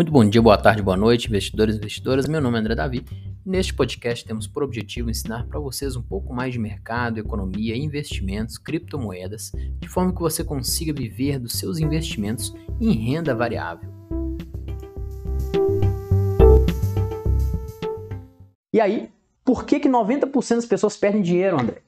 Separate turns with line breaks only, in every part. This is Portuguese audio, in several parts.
Muito bom dia, boa tarde, boa noite, investidores e investidoras. Meu nome é André Davi. Neste podcast temos por objetivo ensinar para vocês um pouco mais de mercado, economia, investimentos, criptomoedas, de forma que você consiga viver dos seus investimentos em renda variável.
E aí, por que, que 90% das pessoas perdem dinheiro, André?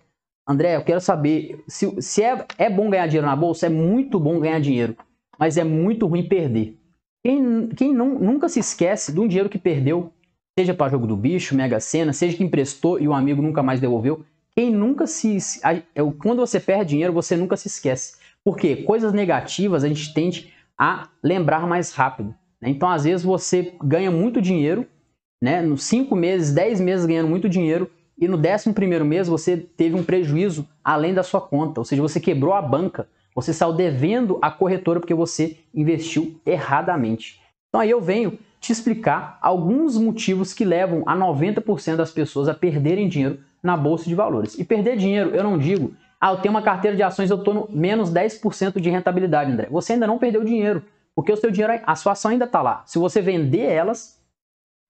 André, eu quero saber se, se é, é bom ganhar dinheiro na bolsa, é muito bom ganhar dinheiro, mas é muito ruim perder. Quem, quem não, nunca se esquece de um dinheiro que perdeu, seja para jogo do bicho, Mega Sena, seja que emprestou e o amigo nunca mais devolveu, quem nunca se. É quando você perde dinheiro, você nunca se esquece. Porque coisas negativas a gente tende a lembrar mais rápido. Né? Então, às vezes, você ganha muito dinheiro, né? nos 5 meses, 10 meses ganhando muito dinheiro, e no 11 primeiro mês você teve um prejuízo além da sua conta, ou seja, você quebrou a banca você saiu devendo a corretora porque você investiu erradamente. Então aí eu venho te explicar alguns motivos que levam a 90% das pessoas a perderem dinheiro na bolsa de valores. E perder dinheiro, eu não digo, ah, eu tenho uma carteira de ações, eu estou no menos 10% de rentabilidade, André. Você ainda não perdeu dinheiro, porque o seu dinheiro, a sua ação ainda está lá. Se você vender elas,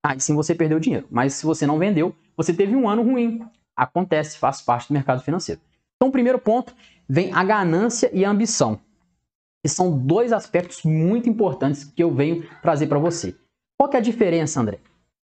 aí sim você perdeu dinheiro. Mas se você não vendeu, você teve um ano ruim. Acontece, faz parte do mercado financeiro. Então, o primeiro ponto vem a ganância e a ambição. Que são dois aspectos muito importantes que eu venho trazer para você. Qual que é a diferença, André?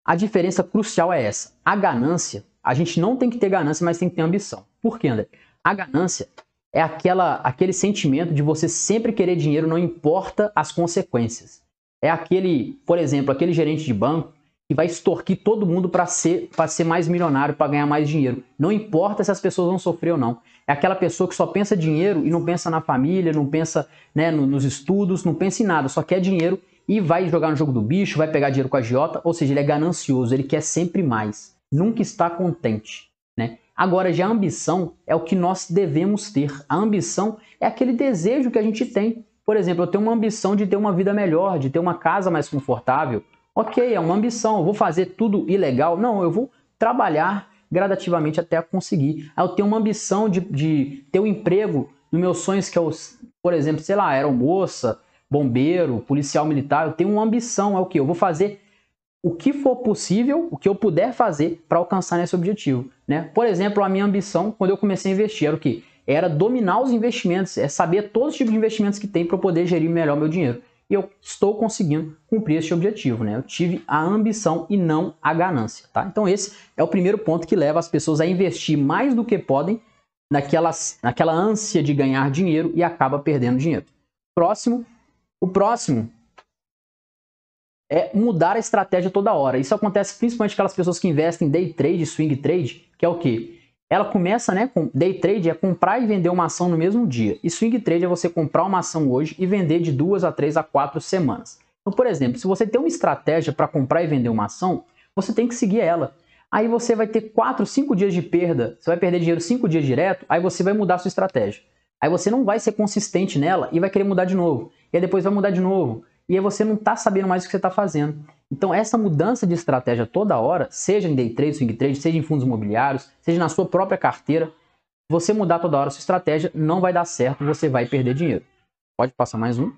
A diferença crucial é essa. A ganância, a gente não tem que ter ganância, mas tem que ter ambição. Por quê, André? A ganância é aquela, aquele sentimento de você sempre querer dinheiro, não importa as consequências. É aquele, por exemplo, aquele gerente de banco que vai extorquir todo mundo para ser, ser mais milionário, para ganhar mais dinheiro. Não importa se as pessoas vão sofrer ou não. É aquela pessoa que só pensa dinheiro e não pensa na família, não pensa né, nos estudos, não pensa em nada, só quer dinheiro e vai jogar no jogo do bicho, vai pegar dinheiro com a agiota, ou seja, ele é ganancioso, ele quer sempre mais, nunca está contente. Né? Agora, já a ambição é o que nós devemos ter. A ambição é aquele desejo que a gente tem. Por exemplo, eu tenho uma ambição de ter uma vida melhor, de ter uma casa mais confortável, Ok, é uma ambição, eu vou fazer tudo ilegal. Não, eu vou trabalhar gradativamente até conseguir. Eu tenho uma ambição de, de ter um emprego nos meus sonhos, que é, os, por exemplo, sei lá, aeromoça, bombeiro, policial militar. Eu tenho uma ambição, é o que? Eu vou fazer o que for possível, o que eu puder fazer para alcançar esse objetivo. Né? Por exemplo, a minha ambição quando eu comecei a investir era o que? Era dominar os investimentos, é saber todos os tipos de investimentos que tem para eu poder gerir melhor meu dinheiro e eu estou conseguindo cumprir esse objetivo, né? Eu tive a ambição e não a ganância, tá? Então esse é o primeiro ponto que leva as pessoas a investir mais do que podem naquelas, naquela ânsia de ganhar dinheiro e acaba perdendo dinheiro. Próximo, o próximo é mudar a estratégia toda hora. Isso acontece principalmente aquelas pessoas que investem em day trade, swing trade, que é o quê? Ela começa, né, com day trade é comprar e vender uma ação no mesmo dia. E swing trade é você comprar uma ação hoje e vender de duas a três a quatro semanas. Então, por exemplo, se você tem uma estratégia para comprar e vender uma ação, você tem que seguir ela. Aí você vai ter quatro, cinco dias de perda, você vai perder dinheiro cinco dias direto, aí você vai mudar a sua estratégia. Aí você não vai ser consistente nela e vai querer mudar de novo. E aí depois vai mudar de novo. E aí você não está sabendo mais o que você está fazendo. Então, essa mudança de estratégia toda hora, seja em day trade, swing trade, seja em fundos imobiliários, seja na sua própria carteira, você mudar toda hora a sua estratégia não vai dar certo, você vai perder dinheiro. Pode passar mais um.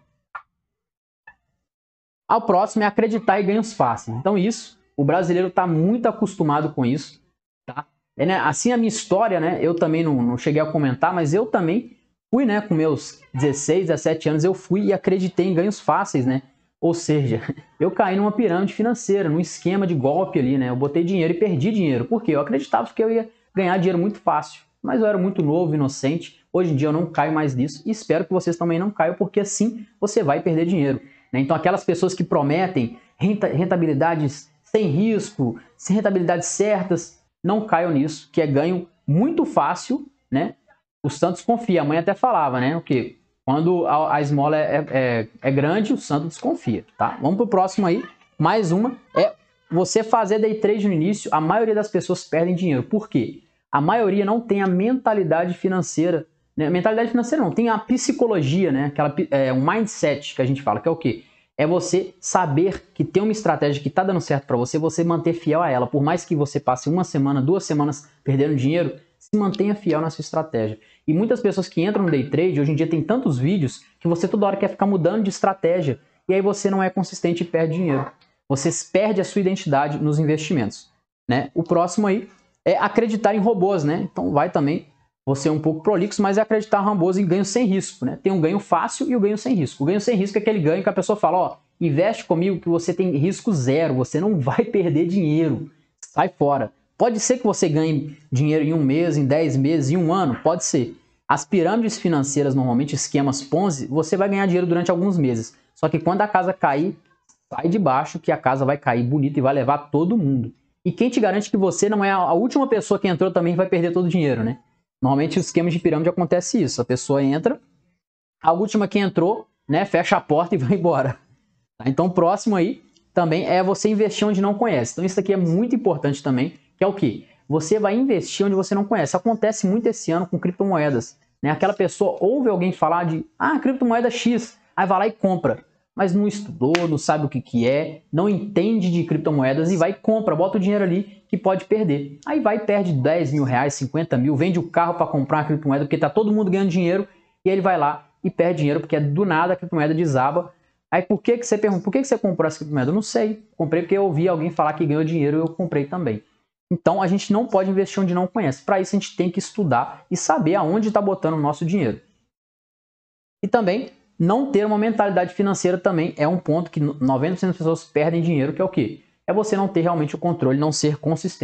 Ao próximo é acreditar em ganhos fáceis. Então, isso, o brasileiro está muito acostumado com isso. Tá? É, né? Assim, a minha história, né? Eu também não, não cheguei a comentar, mas eu também fui, né? Com meus 16, 17 anos, eu fui e acreditei em ganhos fáceis, né? Ou seja, eu caí numa pirâmide financeira, num esquema de golpe ali, né? Eu botei dinheiro e perdi dinheiro. Por quê? Eu acreditava que eu ia ganhar dinheiro muito fácil. Mas eu era muito novo, inocente. Hoje em dia eu não caio mais nisso e espero que vocês também não caiam, porque assim você vai perder dinheiro. Né? Então, aquelas pessoas que prometem rentabilidades sem risco, sem rentabilidades certas, não caiam nisso, que é ganho muito fácil, né? O Santos confia, a mãe até falava, né? O que quando a, a esmola é, é, é, grande, o santo desconfia, tá? Vamos pro próximo aí. Mais uma é você fazer day trade no início, a maioria das pessoas perdem dinheiro. Por quê? A maioria não tem a mentalidade financeira. Né? Mentalidade financeira não, tem a psicologia, né? Aquela, é, um mindset que a gente fala, que é o quê? É você saber que tem uma estratégia que está dando certo para você, você manter fiel a ela. Por mais que você passe uma semana, duas semanas perdendo dinheiro, se mantenha fiel na sua estratégia. E muitas pessoas que entram no day trade, hoje em dia tem tantos vídeos que você toda hora quer ficar mudando de estratégia. e aí você não é consistente e perde dinheiro. Você perde a sua identidade nos investimentos. Né? O próximo aí é acreditar em robôs, né? Então vai também você é um pouco prolixo, mas é acreditar em robôs em ganho sem risco, né? Tem um ganho fácil e o ganho sem risco. O ganho sem risco é aquele ganho que a pessoa fala, ó, investe comigo que você tem risco zero, você não vai perder dinheiro. Sai fora. Pode ser que você ganhe dinheiro em um mês, em dez meses, em um ano, pode ser. As pirâmides financeiras, normalmente esquemas Ponzi, você vai ganhar dinheiro durante alguns meses. Só que quando a casa cair, sai de baixo que a casa vai cair bonita e vai levar todo mundo. E quem te garante que você não é a última pessoa que entrou também vai perder todo o dinheiro, né? Normalmente os esquemas de pirâmide acontece isso. A pessoa entra, a última que entrou, né, fecha a porta e vai embora. Tá? Então, próximo aí também é você investir onde não conhece. Então, isso aqui é muito importante também, que é o que? Você vai investir onde você não conhece. Acontece muito esse ano com criptomoedas. Né? Aquela pessoa ouve alguém falar de, ah, criptomoeda X, aí vai lá e compra mas não estudou, não sabe o que, que é, não entende de criptomoedas e vai e compra, bota o dinheiro ali que pode perder. Aí vai perde 10 mil reais, 50 mil, vende o carro para comprar uma criptomoeda porque está todo mundo ganhando dinheiro e ele vai lá e perde dinheiro porque do nada a criptomoeda desaba. Aí por que, que você pergunta, por que, que você comprou essa criptomoeda? Eu não sei, comprei porque eu ouvi alguém falar que ganhou dinheiro e eu comprei também. Então a gente não pode investir onde não conhece. Para isso a gente tem que estudar e saber aonde está botando o nosso dinheiro. E também não ter uma mentalidade financeira também é um ponto que 90% das pessoas perdem dinheiro, que é o quê? É você não ter realmente o controle, não ser consistente